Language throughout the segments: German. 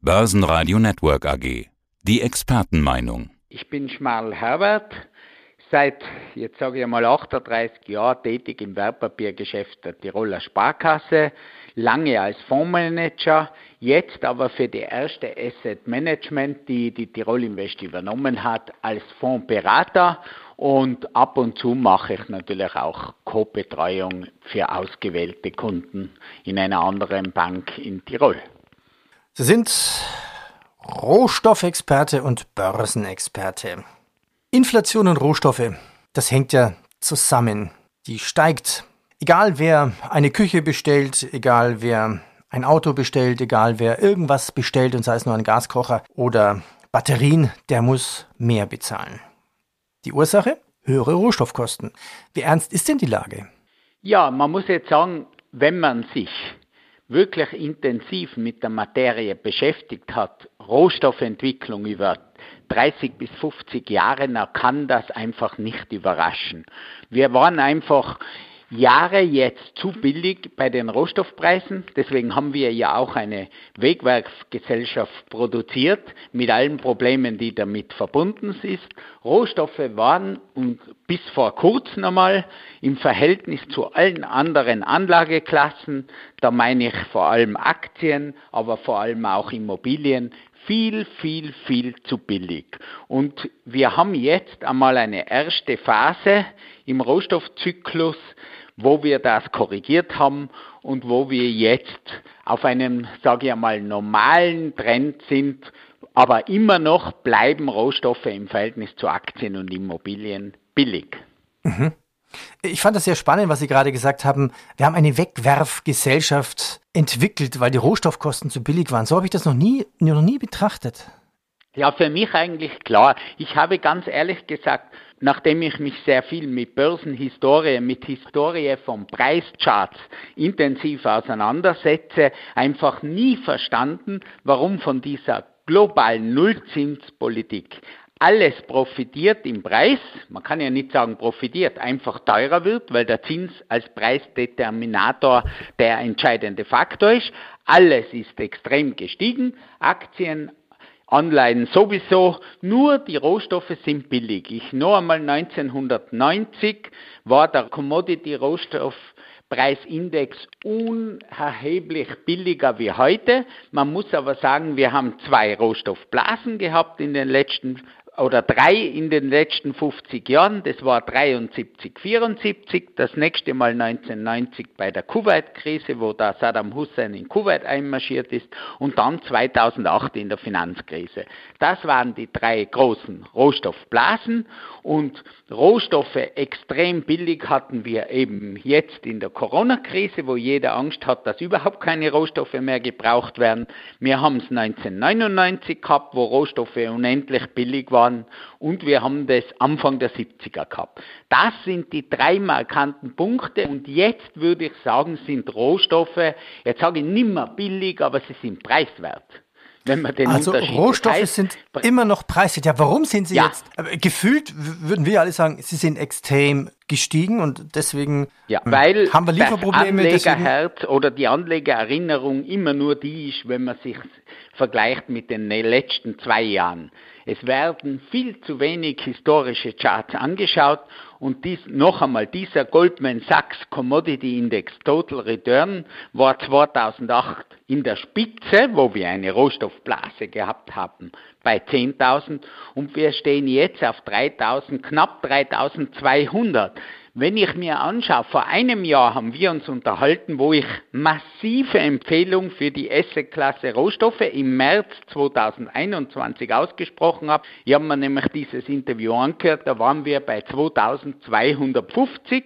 Börsenradio Network AG. Die Expertenmeinung. Ich bin Schmarl Herbert, seit, jetzt sage ich mal, 38 Jahren tätig im Wertpapiergeschäft der Tiroler Sparkasse, lange als Fondsmanager, jetzt aber für die erste Asset Management, die die Tirol Invest übernommen hat, als Fondsberater und ab und zu mache ich natürlich auch Co-Betreuung für ausgewählte Kunden in einer anderen Bank in Tirol. Sie sind Rohstoffexperte und Börsenexperte. Inflation und Rohstoffe, das hängt ja zusammen. Die steigt. Egal wer eine Küche bestellt, egal wer ein Auto bestellt, egal wer irgendwas bestellt und sei es nur ein Gaskocher oder Batterien, der muss mehr bezahlen. Die Ursache? Höhere Rohstoffkosten. Wie ernst ist denn die Lage? Ja, man muss jetzt sagen, wenn man sich wirklich intensiv mit der Materie beschäftigt hat, Rohstoffentwicklung über 30 bis 50 Jahre, dann kann das einfach nicht überraschen. Wir waren einfach Jahre jetzt zu billig bei den Rohstoffpreisen. Deswegen haben wir ja auch eine Wegwerksgesellschaft produziert mit allen Problemen, die damit verbunden sind. Rohstoffe waren und bis vor kurzem einmal im Verhältnis zu allen anderen Anlageklassen, da meine ich vor allem Aktien, aber vor allem auch Immobilien, viel, viel, viel zu billig. Und wir haben jetzt einmal eine erste Phase im Rohstoffzyklus, wo wir das korrigiert haben und wo wir jetzt auf einem, sage ich einmal, normalen Trend sind, aber immer noch bleiben Rohstoffe im Verhältnis zu Aktien und Immobilien billig. Mhm. Ich fand das sehr spannend, was Sie gerade gesagt haben. Wir haben eine Wegwerfgesellschaft entwickelt, weil die Rohstoffkosten zu billig waren. So habe ich das noch nie, noch nie betrachtet. Ja, für mich eigentlich klar. Ich habe ganz ehrlich gesagt, nachdem ich mich sehr viel mit Börsenhistorie, mit Historie von Preischarts intensiv auseinandersetze, einfach nie verstanden, warum von dieser globalen Nullzinspolitik alles profitiert im Preis, man kann ja nicht sagen profitiert, einfach teurer wird, weil der Zins als Preisdeterminator der entscheidende Faktor ist. Alles ist extrem gestiegen, Aktien, Anleihen sowieso, nur die Rohstoffe sind billig. Ich noch einmal 1990 war der Commodity Rohstoff Preisindex unerheblich billiger wie heute. Man muss aber sagen, wir haben zwei Rohstoffblasen gehabt in den letzten oder drei in den letzten 50 Jahren. Das war 73, 74, das nächste Mal 1990 bei der Kuwait-Krise, wo da Saddam Hussein in Kuwait einmarschiert ist und dann 2008 in der Finanzkrise. Das waren die drei großen Rohstoffblasen und Rohstoffe extrem billig hatten wir eben jetzt in der Corona-Krise, wo jeder Angst hat, dass überhaupt keine Rohstoffe mehr gebraucht werden. Wir haben es 1999 gehabt, wo Rohstoffe unendlich billig waren waren und wir haben das Anfang der 70er gehabt. Das sind die drei markanten Punkte und jetzt würde ich sagen, sind Rohstoffe, jetzt sage ich nicht mehr billig, aber sie sind preiswert. Wenn man den also Rohstoffe heißt, sind immer noch preiswert. Ja, warum sind sie ja. jetzt? Gefühlt würden wir alle sagen, sie sind extrem gestiegen und deswegen ja, hm, weil haben wir Lieferprobleme. Das Anlegerherz oder die Anlegererinnerung immer nur die ist, wenn man sich vergleicht mit den letzten zwei Jahren. Es werden viel zu wenig historische Charts angeschaut und dies, noch einmal, dieser Goldman Sachs Commodity Index Total Return war 2008 in der Spitze, wo wir eine Rohstoffblase gehabt haben, bei 10.000 und wir stehen jetzt auf 3.000, knapp 3.200. Wenn ich mir anschaue, vor einem Jahr haben wir uns unterhalten, wo ich massive Empfehlungen für die Assetklasse Rohstoffe im März 2021 ausgesprochen habe. Ich habe mir nämlich dieses Interview angehört, da waren wir bei 2250.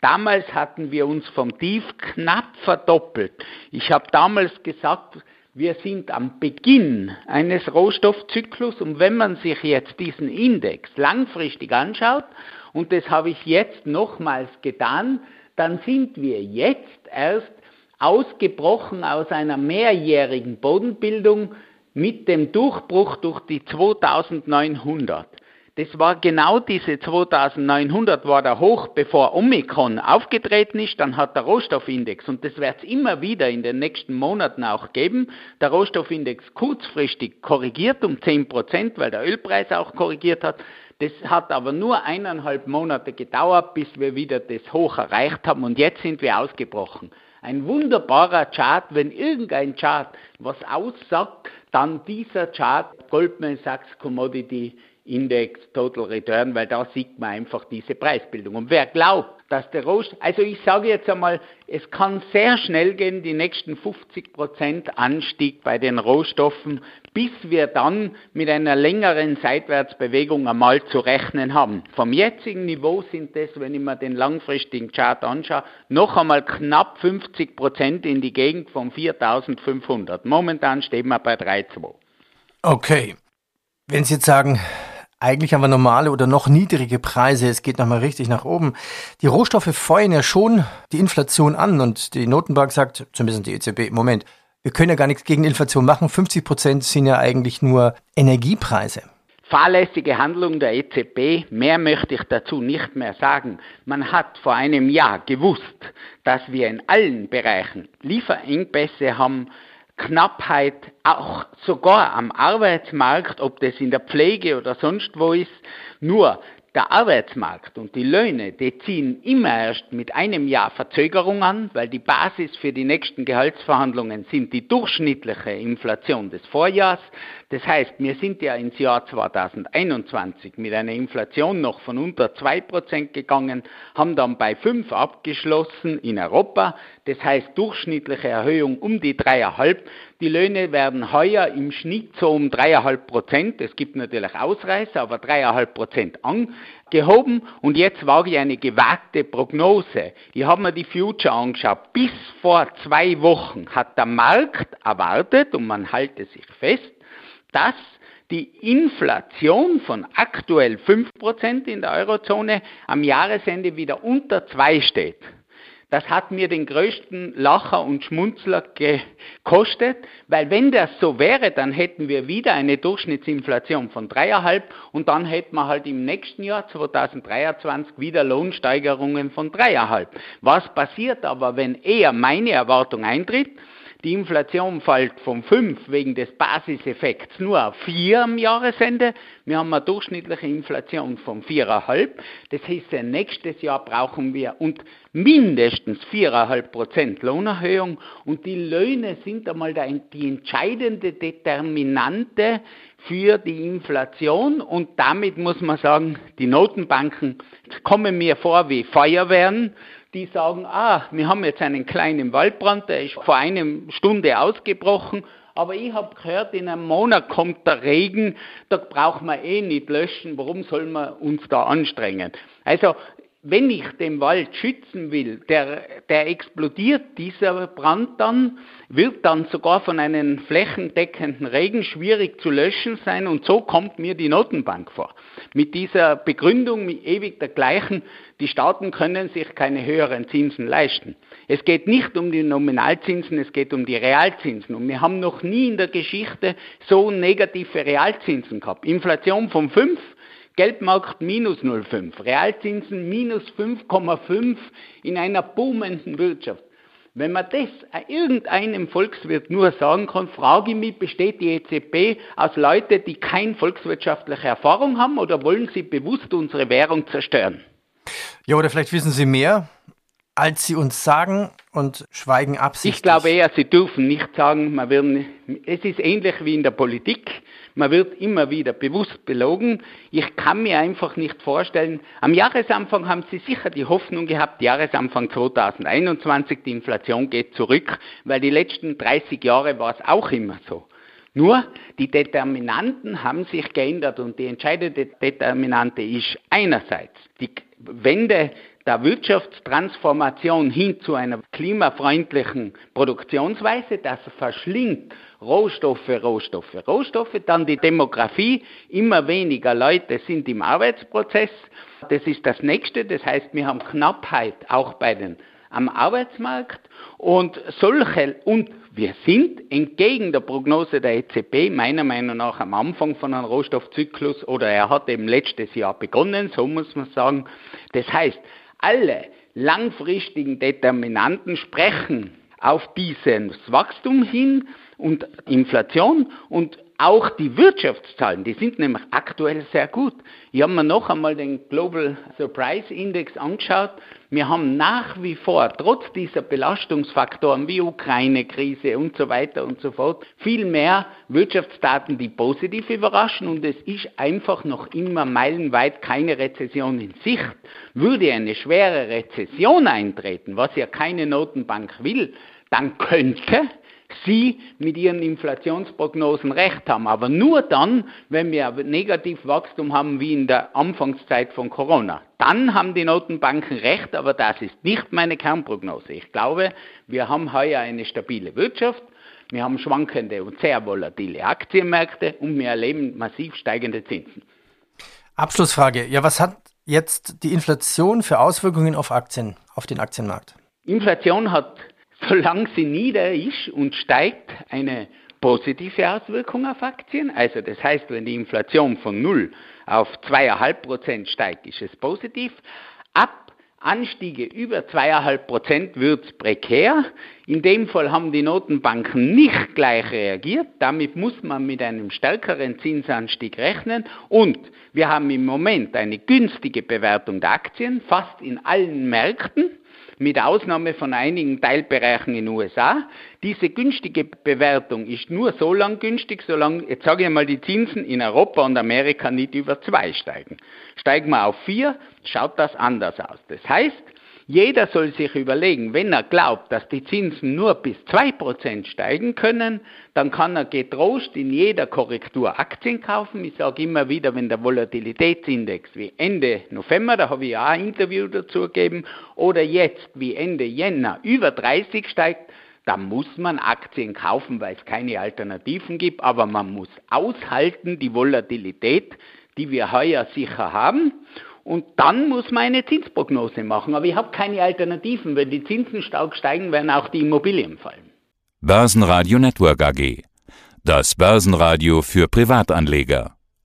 Damals hatten wir uns vom Tief knapp verdoppelt. Ich habe damals gesagt, wir sind am Beginn eines Rohstoffzyklus und wenn man sich jetzt diesen Index langfristig anschaut, und das habe ich jetzt nochmals getan, dann sind wir jetzt erst ausgebrochen aus einer mehrjährigen Bodenbildung mit dem Durchbruch durch die 2900. Das war genau diese 2900 war der Hoch, bevor Omikron aufgetreten ist. Dann hat der Rohstoffindex, und das wird es immer wieder in den nächsten Monaten auch geben, der Rohstoffindex kurzfristig korrigiert um 10 Prozent, weil der Ölpreis auch korrigiert hat. Das hat aber nur eineinhalb Monate gedauert, bis wir wieder das Hoch erreicht haben und jetzt sind wir ausgebrochen. Ein wunderbarer Chart, wenn irgendein Chart was aussagt, dann dieser Chart Goldman Sachs Commodity Index Total Return, weil da sieht man einfach diese Preisbildung. Und wer glaubt, dass der Rohstoff, also ich sage jetzt einmal, es kann sehr schnell gehen, die nächsten 50 Prozent Anstieg bei den Rohstoffen, bis wir dann mit einer längeren Seitwärtsbewegung einmal zu rechnen haben. Vom jetzigen Niveau sind das, wenn ich mir den langfristigen Chart anschaue, noch einmal knapp 50 Prozent in die Gegend von 4500. Momentan stehen wir bei 3,2. Okay. Wenn Sie jetzt sagen, eigentlich haben wir normale oder noch niedrige Preise. Es geht nochmal richtig nach oben. Die Rohstoffe feuern ja schon die Inflation an und die Notenbank sagt, zumindest die EZB, Moment, wir können ja gar nichts gegen Inflation machen. 50 Prozent sind ja eigentlich nur Energiepreise. Fahrlässige Handlung der EZB, mehr möchte ich dazu nicht mehr sagen. Man hat vor einem Jahr gewusst, dass wir in allen Bereichen Lieferengpässe haben, Knappheit auch sogar am Arbeitsmarkt, ob das in der Pflege oder sonst wo ist. Nur der Arbeitsmarkt und die Löhne, die ziehen immer erst mit einem Jahr Verzögerung an, weil die Basis für die nächsten Gehaltsverhandlungen sind die durchschnittliche Inflation des Vorjahrs. Das heißt, wir sind ja ins Jahr 2021 mit einer Inflation noch von unter 2% gegangen, haben dann bei 5 abgeschlossen in Europa. Das heißt, durchschnittliche Erhöhung um die 3,5. Die Löhne werden heuer im Schnitt so um 3,5 Prozent, es gibt natürlich Ausreißer, aber 3,5 Prozent angehoben. Und jetzt wage ich eine gewagte Prognose. Ich habe mir die Future angeschaut. Bis vor zwei Wochen hat der Markt erwartet, und man halte sich fest, dass die Inflation von aktuell 5% in der Eurozone am Jahresende wieder unter 2 steht. Das hat mir den größten Lacher und Schmunzler gekostet, weil wenn das so wäre, dann hätten wir wieder eine Durchschnittsinflation von 3,5 und dann hätten wir halt im nächsten Jahr 2023 wieder Lohnsteigerungen von 3,5. Was passiert aber, wenn eher meine Erwartung eintritt? Die Inflation fällt von 5 wegen des Basiseffekts nur auf 4 am Jahresende. Wir haben eine durchschnittliche Inflation von 4,5. Das heißt, nächstes Jahr brauchen wir und mindestens 4,5 Prozent Lohnerhöhung. Und die Löhne sind einmal die entscheidende Determinante für die Inflation und damit muss man sagen, die Notenbanken kommen mir vor wie Feuerwehren die sagen, ah, wir haben jetzt einen kleinen Waldbrand, der ist vor einer Stunde ausgebrochen, aber ich habe gehört, in einem Monat kommt der Regen, da brauchen wir eh nicht löschen, warum soll man uns da anstrengen? Also wenn ich den Wald schützen will, der, der explodiert, dieser Brand dann, wird dann sogar von einem flächendeckenden Regen schwierig zu löschen sein und so kommt mir die Notenbank vor. Mit dieser Begründung, ewig der gleichen, die Staaten können sich keine höheren Zinsen leisten. Es geht nicht um die Nominalzinsen, es geht um die Realzinsen. Und wir haben noch nie in der Geschichte so negative Realzinsen gehabt. Inflation von 5, Geldmarkt minus 0,5, Realzinsen minus 5,5 in einer boomenden Wirtschaft. Wenn man das irgendeinem Volkswirt nur sagen kann, frage ich mich, besteht die EZB aus Leuten, die keine volkswirtschaftliche Erfahrung haben oder wollen sie bewusst unsere Währung zerstören? Ja, oder vielleicht wissen Sie mehr, als Sie uns sagen und schweigen absichtlich. Ich glaube eher, Sie dürfen nicht sagen, man wird, es ist ähnlich wie in der Politik. Man wird immer wieder bewusst belogen. Ich kann mir einfach nicht vorstellen, am Jahresanfang haben Sie sicher die Hoffnung gehabt, Jahresanfang 2021, die Inflation geht zurück, weil die letzten 30 Jahre war es auch immer so. Nur die Determinanten haben sich geändert und die entscheidende Determinante ist einerseits die Wende der Wirtschaftstransformation hin zu einer klimafreundlichen Produktionsweise, das verschlingt Rohstoffe, Rohstoffe, Rohstoffe, dann die Demografie, immer weniger Leute sind im Arbeitsprozess, das ist das nächste, das heißt, wir haben Knappheit auch bei den am Arbeitsmarkt. Und solche, und wir sind entgegen der Prognose der EZB meiner Meinung nach am Anfang von einem Rohstoffzyklus oder er hat eben letztes Jahr begonnen, so muss man sagen. Das heißt, alle langfristigen Determinanten sprechen auf dieses Wachstum hin und Inflation und auch die Wirtschaftszahlen, die sind nämlich aktuell sehr gut. Ich habe mir noch einmal den Global Surprise Index angeschaut. Wir haben nach wie vor, trotz dieser Belastungsfaktoren wie Ukraine-Krise und so weiter und so fort, viel mehr Wirtschaftsdaten, die positiv überraschen und es ist einfach noch immer meilenweit keine Rezession in Sicht. Würde eine schwere Rezession eintreten, was ja keine Notenbank will, dann könnte Sie mit Ihren Inflationsprognosen recht haben. Aber nur dann, wenn wir Negativwachstum haben wie in der Anfangszeit von Corona. Dann haben die Notenbanken recht, aber das ist nicht meine Kernprognose. Ich glaube, wir haben heuer eine stabile Wirtschaft. Wir haben schwankende und sehr volatile Aktienmärkte und wir erleben massiv steigende Zinsen. Abschlussfrage. Ja, was hat jetzt die Inflation für Auswirkungen auf Aktien, auf den Aktienmarkt? Inflation hat solange sie nieder ist und steigt, eine positive Auswirkung auf Aktien. Also das heißt, wenn die Inflation von 0 auf 2,5 Prozent steigt, ist es positiv. Ab Anstiege über 2,5 Prozent wird es prekär. In dem Fall haben die Notenbanken nicht gleich reagiert. Damit muss man mit einem stärkeren Zinsanstieg rechnen. Und wir haben im Moment eine günstige Bewertung der Aktien, fast in allen Märkten mit Ausnahme von einigen Teilbereichen in den USA. Diese günstige Bewertung ist nur so lang günstig, solange, jetzt sage ich mal, die Zinsen in Europa und Amerika nicht über zwei steigen. Steigen wir auf vier, schaut das anders aus. Das heißt, jeder soll sich überlegen, wenn er glaubt, dass die Zinsen nur bis 2% steigen können, dann kann er getrost in jeder Korrektur Aktien kaufen. Ich sage immer wieder, wenn der Volatilitätsindex wie Ende November, da habe ich auch ein Interview dazu gegeben, oder jetzt wie Ende Jänner über 30 steigt, dann muss man Aktien kaufen, weil es keine Alternativen gibt, aber man muss aushalten die Volatilität, die wir heuer sicher haben. Und dann muss man eine Zinsprognose machen. Aber ich habe keine Alternativen. Wenn die Zinsen stark steigen, werden auch die Immobilien fallen. Börsenradio Network AG. Das Börsenradio für Privatanleger.